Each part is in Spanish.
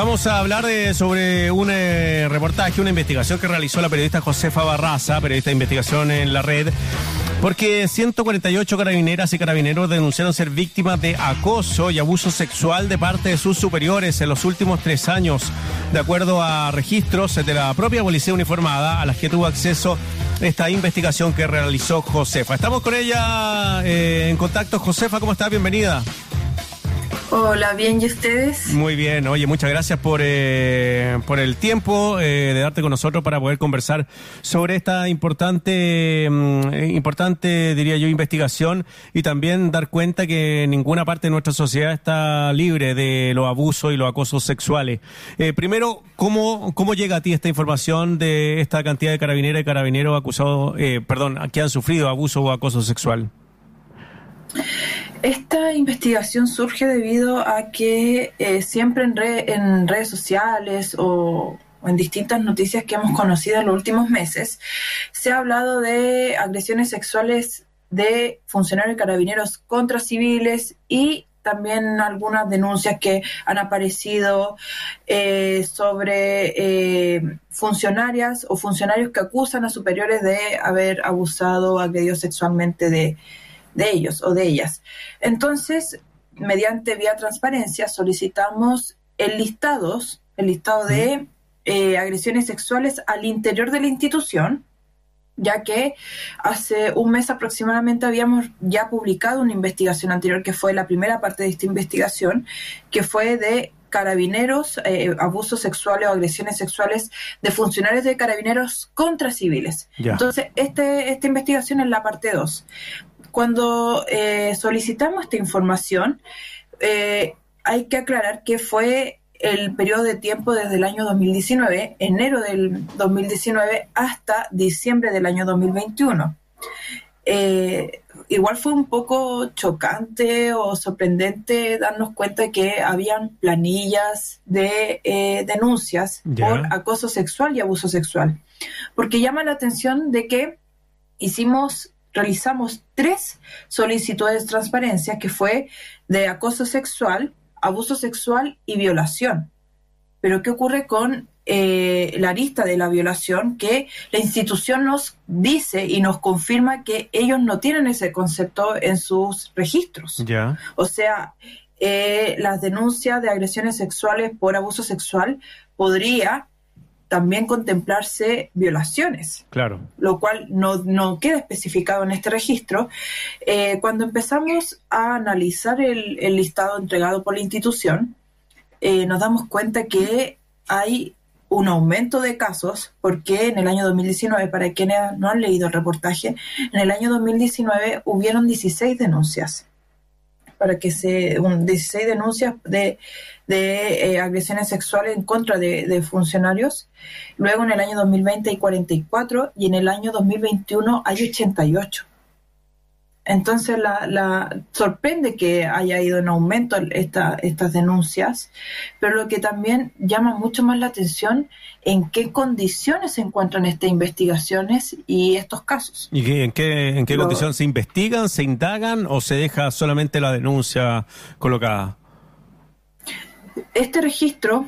Vamos a hablar sobre un eh, reportaje, una investigación que realizó la periodista Josefa Barraza, periodista de investigación en la red, porque 148 carabineras y carabineros denunciaron ser víctimas de acoso y abuso sexual de parte de sus superiores en los últimos tres años, de acuerdo a registros de la propia policía uniformada a las que tuvo acceso esta investigación que realizó Josefa. Estamos con ella eh, en contacto. Josefa, ¿cómo estás? Bienvenida. Hola, bien, ¿y ustedes? Muy bien, oye, muchas gracias por, eh, por el tiempo eh, de darte con nosotros para poder conversar sobre esta importante, mm, importante, diría yo, investigación y también dar cuenta que ninguna parte de nuestra sociedad está libre de los abusos y los acosos sexuales. Eh, primero, ¿cómo, ¿cómo llega a ti esta información de esta cantidad de carabineras y carabineros acusados, perdón, que han sufrido abuso o acoso sexual? Esta investigación surge debido a que eh, siempre en, en, redes sociales o, en distintas noticias que hemos conocido en los últimos meses se ha hablado de agresiones sexuales de funcionarios carabineros contra civiles y también algunas denuncias que han aparecido eh, sobre eh, funcionarias o funcionarios que acusan a superiores de haber abusado o agredido sexualmente de, de ellos o de ellas. Entonces, mediante vía transparencia solicitamos el listados, el listado de eh, agresiones sexuales al interior de la institución, ya que hace un mes aproximadamente habíamos ya publicado una investigación anterior que fue la primera parte de esta investigación, que fue de carabineros, eh, abusos sexuales o agresiones sexuales de funcionarios de carabineros contra civiles. Entonces, este, esta investigación es la parte 2. Cuando eh, solicitamos esta información, eh, hay que aclarar que fue el periodo de tiempo desde el año 2019, enero del 2019, hasta diciembre del año 2021. Eh, igual fue un poco chocante o sorprendente darnos cuenta de que habían planillas de denuncias por acoso sexual y abuso sexual. Porque llama la atención de que hicimos realizamos tres solicitudes de transparencia que fue de acoso sexual, abuso sexual y violación. Pero ¿qué ocurre con eh, la lista de la violación? Que la institución nos dice y nos confirma que ellos no tienen ese concepto en sus registros. O sea, eh, las denuncias de agresiones sexuales por abuso sexual podría también contemplarse violaciones. Claro. Lo cual no, queda especificado en este registro. Eh, cuando empezamos a analizar el, listado entregado por la institución, eh, nos damos cuenta que hay un aumento de casos, porque en el año 2019, para quienes no han leído el reportaje, en el año 2019 hubieron 16 denuncias para que se un 16 denuncias de, de eh, agresiones sexuales en contra de, funcionarios. Luego en el año 2020 hay 44 y en el año 2021 hay 88. Entonces la, la, sorprende que haya ido en aumento esta, estas denuncias, pero lo que también llama mucho más la atención en qué condiciones se encuentran estas investigaciones y estos casos. ¿Y en qué, en qué condiciones se investigan, se indagan o se deja solamente la denuncia colocada? Este registro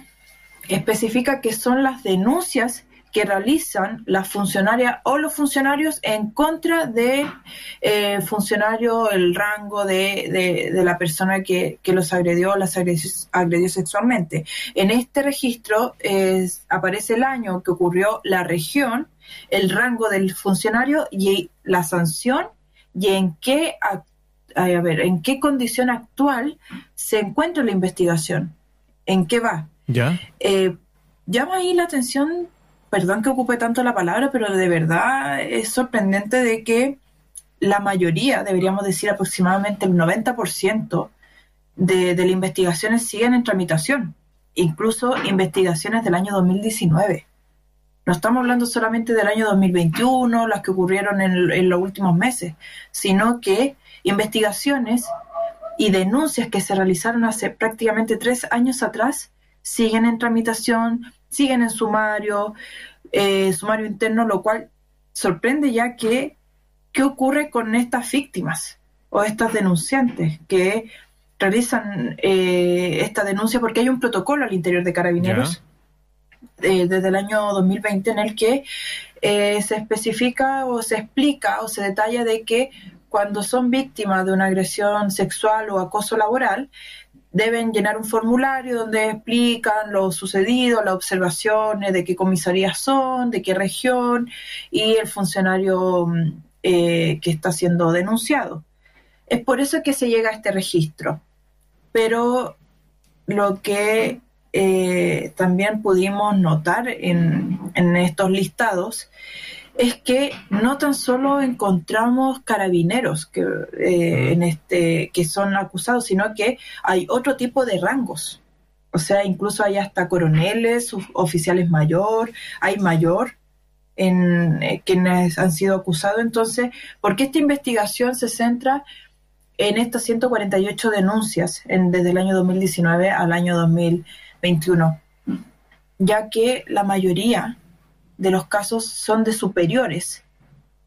especifica que son las denuncias que realizan las funcionarias o los funcionarios en contra de eh, funcionario, el rango de, de, la persona que, que, los agredió o las agredió, sexualmente. En este registro aparece el año que ocurrió la región, el rango del funcionario y la sanción y en qué, a, ver, en qué condición actual se encuentra la investigación, en qué va. Ya. Eh, llama ahí la atención perdón que ocupe tanto la palabra, pero de verdad es sorprendente de que la mayoría, deberíamos decir aproximadamente el 90% de, de las investigaciones siguen en tramitación, incluso investigaciones del año 2019. No estamos hablando solamente del año 2021, las que ocurrieron en, en los últimos meses, sino que investigaciones y denuncias que se realizaron hace prácticamente tres años atrás siguen en tramitación, siguen en sumario, eh, sumario interno, lo cual sorprende ya que qué ocurre con estas víctimas o estas denunciantes que realizan eh, esta denuncia porque hay un protocolo al interior de carabineros eh, desde el año 2020 en el que eh, se especifica o se explica o se detalla de que cuando son víctimas de una agresión sexual o acoso laboral, deben llenar un formulario donde explican lo sucedido, las observaciones, de qué comisarías son, de qué región y el funcionario mm, que está siendo denunciado. Es por eso que se llega a este registro. Pero lo que eh, también pudimos notar en, estos listados es que no tan solo encontramos carabineros que, eh, en este, que son acusados, sino que hay otro tipo de rangos. O sea, incluso hay hasta coroneles, oficiales mayor, hay mayor en eh, quienes han sido acusados. Entonces, ¿por qué esta investigación se centra en estas 148 denuncias desde el año 2019 al año 2021, ya que la mayoría de los casos son de superiores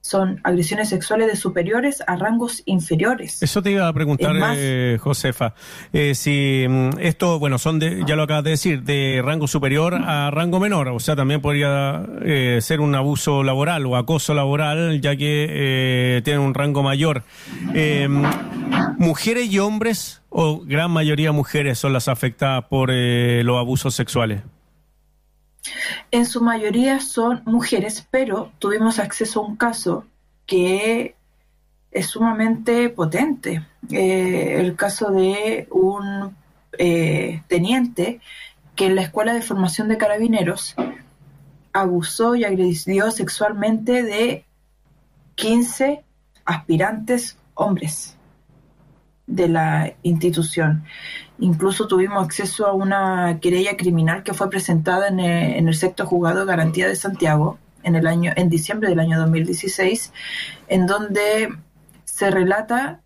son agresiones sexuales de superiores a rangos inferiores. Eso te iba a preguntar, eh, Josefa. Eh, si mm, esto, bueno, son de, ya lo acabas de decir, de rango superior a rango menor, o sea, también podría eh, ser un abuso laboral o acoso laboral, ya que tienen un rango mayor. ¿Mujeres y hombres, o gran mayoría mujeres, son las afectadas por los abusos sexuales? En su mayoría son mujeres, pero tuvimos acceso a un caso que es sumamente potente. Eh, el caso de un eh, teniente que en la Escuela de Formación de Carabineros abusó y agredió sexualmente de 15 aspirantes hombres de la institución. Incluso tuvimos acceso a una querella criminal que fue presentada en eh, el, sexto juzgado de garantía de Santiago en el año en diciembre del año 2016, en donde se relata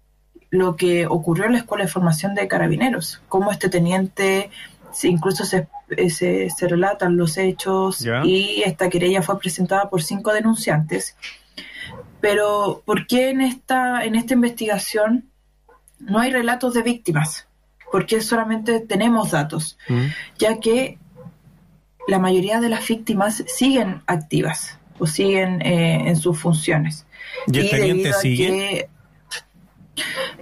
lo que ocurrió en la Escuela de Formación de Carabineros, cómo este teniente incluso se, eh, se, se relatan los hechos y esta querella fue presentada por cinco denunciantes. Pero ¿por qué en esta en esta investigación no hay relatos de víctimas? porque solamente tenemos datos, mm. ya que la mayoría de las víctimas siguen activas o siguen eh, en sus funciones. ¿Y el teniente sigue?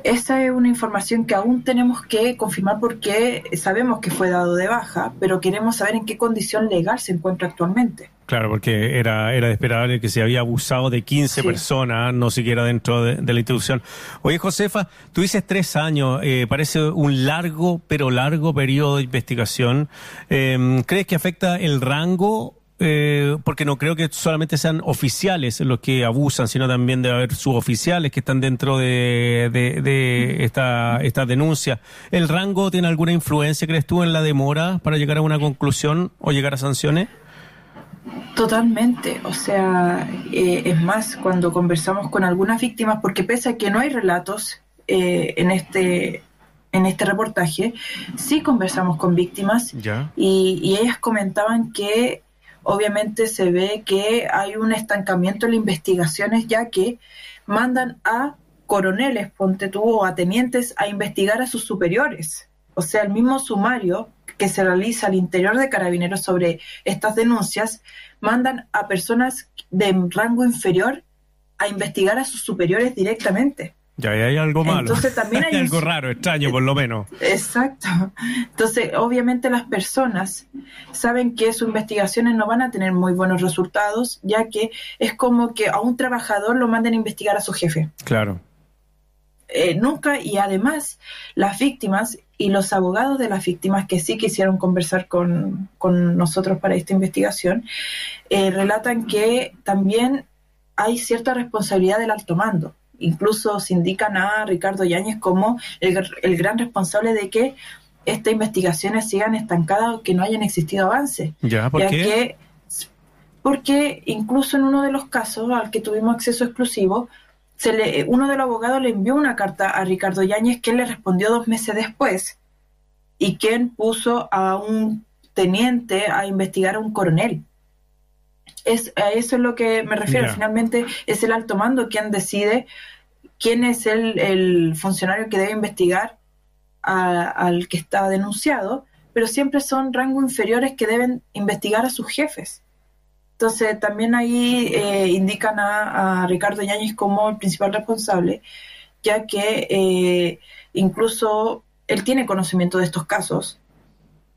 Esa es una información que aún tenemos que confirmar porque sabemos que fue dado de baja, pero queremos saber en qué condición legal se encuentra actualmente. Claro, porque era, era de esperar que se había abusado de 15 personas, no siquiera dentro de, la institución. Oye, Josefa, tú dices tres años, eh, parece un largo, pero largo periodo de investigación. Em, ¿Crees que afecta el rango eh, porque no creo que solamente sean oficiales los que abusan, sino también debe haber suboficiales que están dentro de, de, esta, esta denuncia. ¿El rango tiene alguna influencia, crees tú, en la demora para llegar a una conclusión o llegar a sanciones? Totalmente, o sea, eh, es más, cuando conversamos con algunas víctimas, porque pese a que no hay relatos eh, en este en este reportaje, sí conversamos con víctimas Y, y, ellas comentaban que obviamente se ve que hay un estancamiento en las investigaciones ya que mandan a coroneles, ponte tú, o a tenientes a investigar a sus superiores. O sea, el mismo sumario que se realiza al interior de carabineros sobre estas denuncias, mandan a personas de rango inferior a investigar a sus superiores directamente. Ya hay algo malo. Entonces también hay, algo raro, extraño por lo menos. Exacto. Entonces, obviamente las personas saben que sus investigaciones no van a tener muy buenos resultados, ya que es como que a un trabajador lo manden a investigar a su jefe. Claro. Eh, nunca, y además las víctimas y los abogados de las víctimas que sí quisieron conversar con, con nosotros para esta investigación, eh, relatan que también hay cierta responsabilidad del alto mando incluso se indican a Ricardo Yáñez como el, gran responsable de que estas investigaciones sigan estancadas o que no hayan existido avances. Ya, ¿por qué? porque incluso en uno de los casos al que tuvimos acceso exclusivo, se le, uno de los abogados le envió una carta a Ricardo Yáñez que le respondió dos meses después y quien puso a un teniente a investigar a un coronel. Es, a eso es lo que me refiero. Finalmente es el alto mando quien decide quién es el, el funcionario que debe investigar al que está denunciado, pero siempre son rangos inferiores que deben investigar a sus jefes. Entonces, también ahí eh, indican a, Ricardo Yáñez como el principal responsable, ya que eh, incluso él tiene conocimiento de estos casos,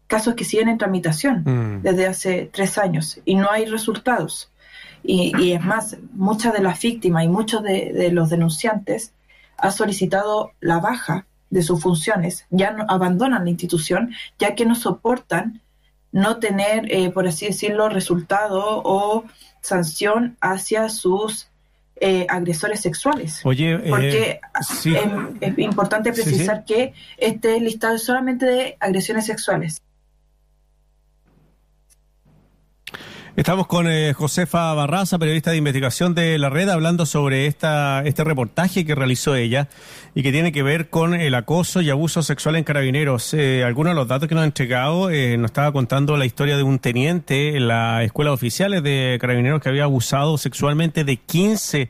casos que siguen en tramitación mm. desde hace tres años y no hay resultados. Y, es más, muchas de las víctimas y muchos de, los denunciantes han solicitado la baja de sus funciones, ya no, abandonan la institución, ya que no soportan no tener, eh, por así decirlo, resultado o sanción hacia sus eh, agresores sexuales. Oye, eh, porque es, importante precisar que este listado es solamente de agresiones sexuales. Estamos con eh, Josefa Barraza, periodista de investigación de la red, hablando sobre esta, este reportaje que realizó ella y que tiene que ver con el acoso y abuso sexual en carabineros. Eh, algunos de los datos que nos ha entregado eh, nos estaba contando la historia de un teniente en la escuela de oficiales de carabineros que había abusado sexualmente de 15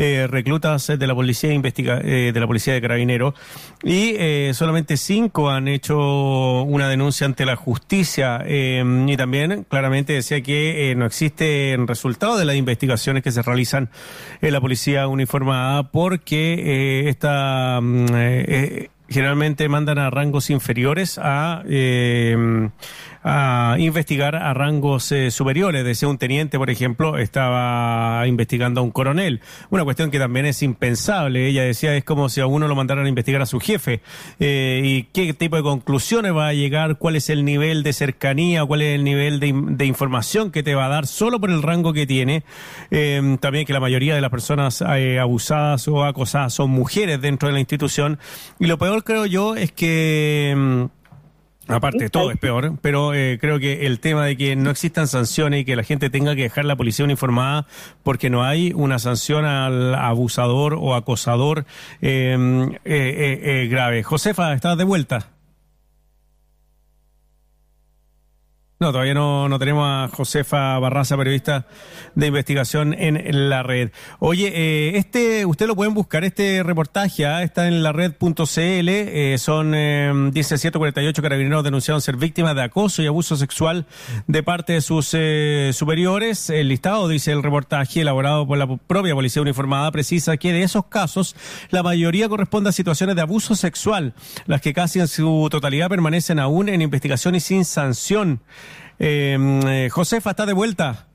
eh, reclutas de la policía investiga, eh, de la policía de carabineros y eh, solamente cinco han hecho una denuncia ante la justicia. Y también claramente decía que no existe resultado de las investigaciones que se realizan en la policía uniformada porque esta mm, generalmente mandan a rangos inferiores a a investigar a rangos eh, superiores. Decía un teniente, por ejemplo, estaba investigando a un coronel. Una cuestión que también es impensable. Ella decía, es como si a uno lo mandaran a investigar a su jefe. Eh, ¿Y qué tipo de conclusiones va a llegar? ¿Cuál es el nivel de cercanía? ¿Cuál es el nivel de, información que te va a dar solo por el rango que tiene? Eh, también que la mayoría de las personas abusadas o acosadas son mujeres dentro de la institución. Y lo peor, creo yo, es que mm, Aparte, todo es peor, pero eh, creo que el tema de que no existan sanciones y que la gente tenga que dejar la policía uniformada porque no hay una sanción al abusador o acosador em, eh, eh, grave. Josefa, ¿estás de vuelta? No, todavía no, no tenemos a Josefa Barraza, periodista de investigación en la red. Oye, eh, este, usted lo pueden buscar, este reportaje, ¿ah? está en la red.cl, eh, son, eh, dice 148 carabineros denunciaron ser víctimas de acoso y abuso sexual de parte de sus eh, superiores. El listado, dice el reportaje, elaborado por la propia Policía Uniformada, precisa que de esos casos, la mayoría corresponde a situaciones de abuso sexual, las que casi en su totalidad permanecen aún en investigación y sin sanción. Em, eh, Josefa, ¿está de vuelta?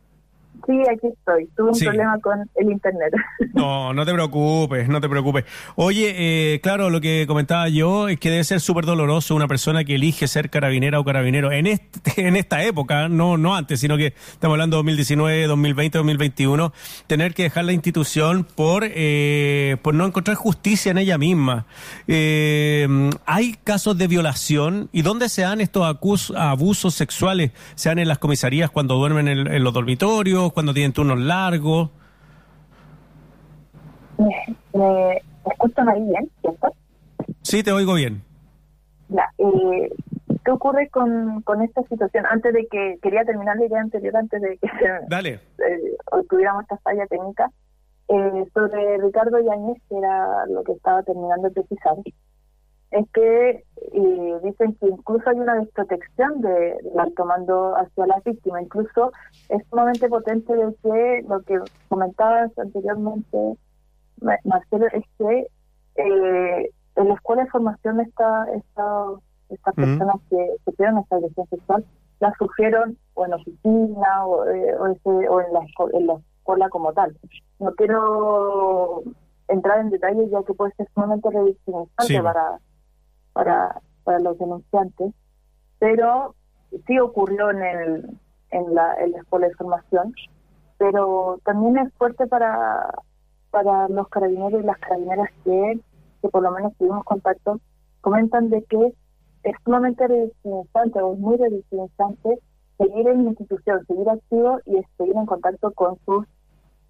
Sí, aquí estoy. Tuve un problema con el internet. No, no te preocupes, no te preocupes. Oye, eh, claro, lo que comentaba yo es que debe ser súper doloroso una persona que elige ser carabinera o carabinero en este, en esta época, no, no antes, sino que estamos hablando de 2019, 2020, 2021, tener que dejar la institución por, eh, por no encontrar justicia en ella misma. Eh, hay casos de violación y dónde se dan estos abusos sexuales, se dan en las comisarías cuando duermen en los dormitorios cuando tienen turnos largos. ¿Me, escuchan ahí bien, cierto? Sí, te oigo bien. Ya, eh, ¿Qué ocurre con, con esta situación? Antes de que, quería terminar la idea anterior, antes de que Dale. Eh, tuviéramos esta falla técnica, eh, sobre Ricardo Yáñez, que era lo que estaba terminando de precisar es que eh, dicen que incluso hay una desprotección de, la tomando hacia la víctima. Incluso es sumamente potente de que lo que comentabas anteriormente, Marcelo, es que eh, en la escuela de formación esta, esta, estas personas que sufrieron esta agresión sexual la sufrieron o en oficina o, eh, o, en, la, en la escuela como tal. No quiero entrar en detalles ya que puede ser sumamente revictimizante para para, para los denunciantes, pero sí ocurrió en, el, en, la, en la escuela de formación, pero también es fuerte para, para los carabineros y las carabineras que, que por lo menos tuvimos contacto, comentan de que es sumamente revictimizante o muy revictimizante seguir en la institución, seguir activo y seguir en contacto con sus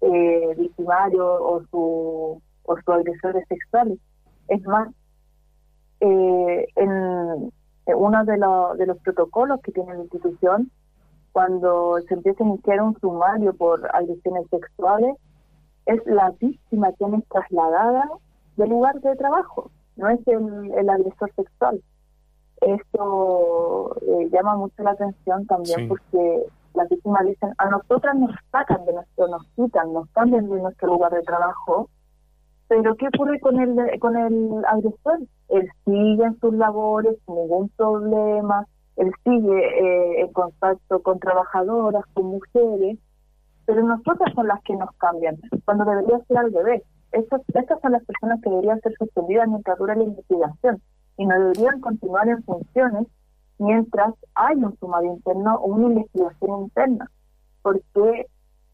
eh, victimarios o, su, o sus agresores sexuales. Es más, eh, en uno de, de los protocolos que tiene la institución, cuando se empieza a iniciar un sumario por agresiones sexuales, es la víctima quien es trasladada del lugar de trabajo, no es el, agresor sexual. Esto eh, llama mucho la atención también porque las víctimas dicen, a nosotras nos sacan de nuestro, nos quitan, nos cambian de nuestro lugar de trabajo, pero ¿qué ocurre con el, con el agresor? Él sigue en sus labores sin ningún problema, él sigue eh, en contacto con trabajadoras, con mujeres, pero nosotras son las que nos cambian, cuando debería ser al revés. Estas, estas son las personas que deberían ser suspendidas mientras dura la investigación y no deberían continuar en funciones mientras hay un sumado interno o una investigación interna, porque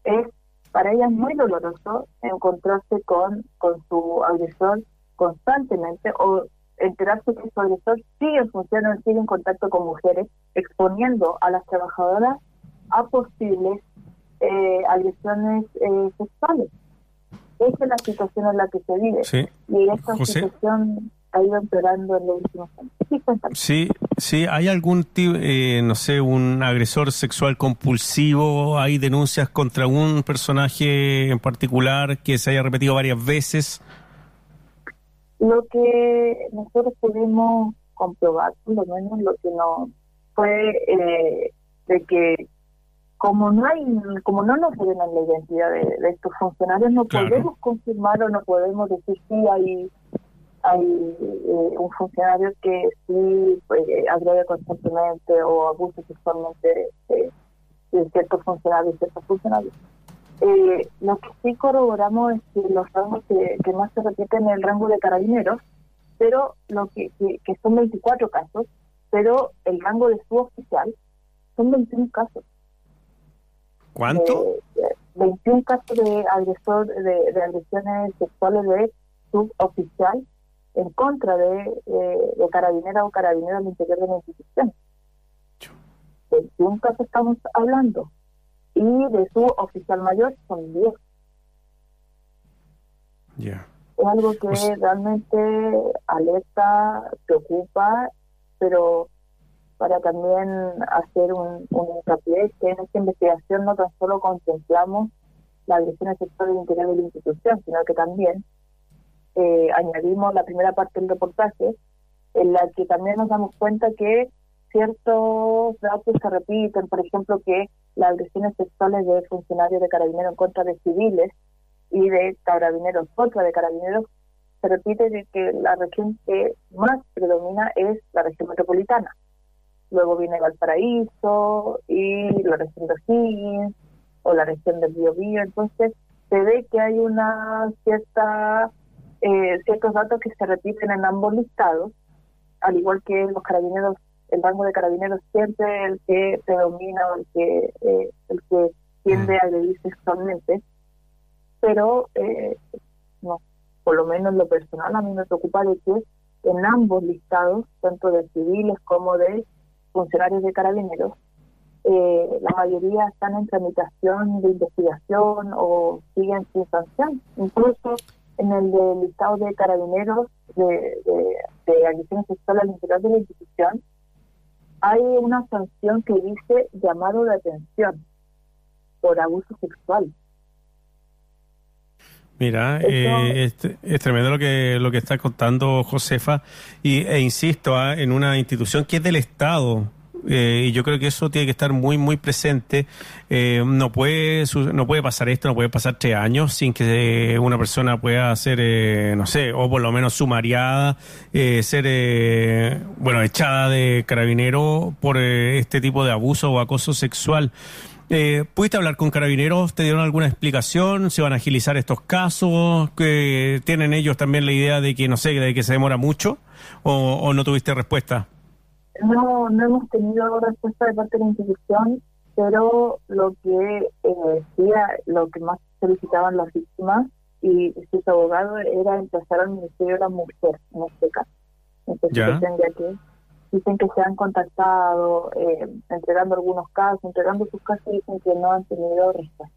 es para ellas muy doloroso encontrarse con, con su agresor constantemente o enterarse que su agresor sigue en función, sigue en contacto con mujeres, exponiendo a las trabajadoras a posibles eh, agresiones eh, sexuales. Esa es la situación en la que se vive. Y esta situación ha ido empeorando en los últimos años. Sí, sí, ¿hay algún, eh, no sé, un agresor sexual compulsivo? ¿Hay denuncias contra un personaje en particular que se haya repetido varias veces? Lo que nosotros pudimos comprobar, por lo menos lo que no fue eh, de que como no hay, como no nos en la identidad de, estos funcionarios, no podemos confirmar o no podemos decir si hay hay eh, un funcionario que sí pues, agrede constantemente o abusa sexualmente de, ciertos funcionarios ciertos funcionarios. Eh, lo que sí corroboramos es que los rangos que, más se repiten en el rango de carabineros, pero lo que, que, son 24 casos, pero el rango de suboficial son 21 casos. ¿Cuánto? 21 eh, casos de agresor de, de agresiones sexuales de suboficial en contra de, eh, de carabinera o carabinero al interior de la institución. De un caso estamos hablando y de su oficial mayor son 10. Es algo que pues realmente alerta, preocupa, pero para también hacer un, un hincapié que en esta investigación no tan solo contemplamos la agresión sexual del interior de la institución, sino que también eh, añadimos la primera parte del reportaje, en la que también nos damos cuenta que ciertos datos se repiten, por ejemplo, que las agresiones sexuales de funcionarios de carabineros en contra de civiles y de carabineros contra de carabineros se repite de que la región que más predomina es la región metropolitana. Luego viene Valparaíso y la región de O'Higgins o la región del Biobío. Entonces se ve que hay una cierta eh, ciertos datos que se repiten en ambos listados, al igual que los carabineros, el rango de carabineros siempre el que predomina o el que, eh, el que tiende a agredir sexualmente, pero eh, no, por lo menos lo personal a mí me preocupa de que en ambos listados, tanto de civiles como de funcionarios de carabineros, la mayoría están en tramitación de investigación o siguen sin sanción. Incluso en el del listado de carabineros de, de, de agresiones sexuales al interior de la institución, hay una sanción que dice llamado de atención por abuso sexual. Mira, eh, es, tremendo lo que lo que está contando Josefa y e insisto ah, en una institución que es del Estado eh, y yo creo que eso tiene que estar muy, muy presente. Eh, no, puede, no puede pasar esto, no puede pasar tres años sin que una persona pueda ser, eh, no sé, o por lo menos sumariada, ser, bueno, echada de carabinero por este tipo de abuso o acoso sexual. ¿Pudiste hablar con carabineros? ¿Te dieron alguna explicación? ¿Se van a agilizar estos casos? que ¿Tienen ellos también la idea de que, no sé, de que se demora mucho? ¿O, o no tuviste respuesta? No, no hemos tenido respuesta de parte de la institución, pero lo que eh, decía, lo que más solicitaban las víctimas y sus abogados era empezar al Ministerio de la Mujer en este caso. Entonces, ¿Ya? que dicen que se han contactado, eh, entregando algunos casos, entregando sus casos y dicen que no han tenido respuesta.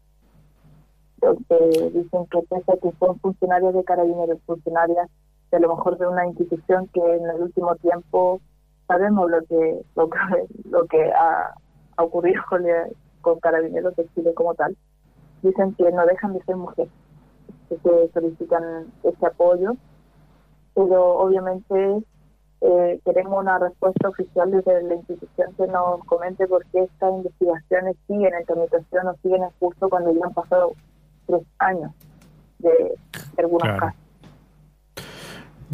Entonces, dicen que pese a que son funcionarios de carabineros, funcionarias de a lo mejor de una institución que en el último tiempo sabemos lo que lo que, lo que ha, ocurrido con, con carabineros de Chile como tal. Dicen que no dejan de ser mujeres, que solicitan ese apoyo, pero obviamente eh, queremos una respuesta oficial desde la institución que nos comente por qué estas investigaciones siguen en tramitación o siguen en curso cuando ya han pasado tres años de, algunos casos.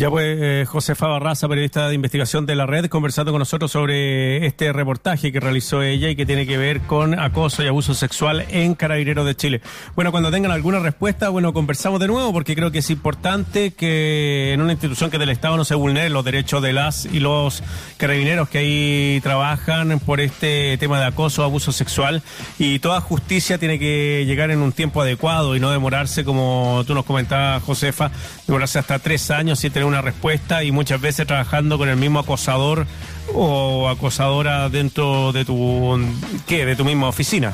Ya pues, eh, Josefa Barraza, periodista de investigación de la red, conversando con nosotros sobre este reportaje que realizó ella y que tiene que ver con acoso y abuso sexual en Carabineros de Chile. Bueno, cuando tengan alguna respuesta, bueno, conversamos de nuevo porque creo que es importante que en una institución que del Estado no se vulneren los derechos de las y los carabineros que ahí trabajan por este tema de acoso, abuso sexual y toda justicia tiene que llegar en un tiempo adecuado y no demorarse, como tú nos comentabas, Josefa, demorarse hasta tres años, y una respuesta y muchas veces trabajando con el mismo acosador o acosadora dentro de tu ¿qué? de tu misma oficina.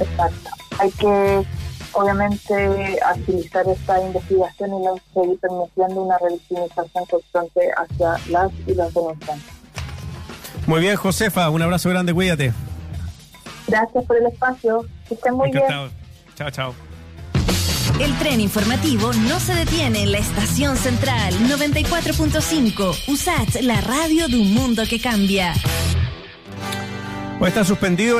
Exacto. Hay que obviamente agilizar esta investigación y seguir permitiendo una revictimización constante hacia las y los denunciantes. Muy bien, Josefa, un abrazo grande, cuídate. Gracias por el espacio. Que estén muy Encantado. bien. Chao, chao. El tren informativo no se detiene en la estación central 94.5. USAT, la radio de un mundo que cambia. Está suspendido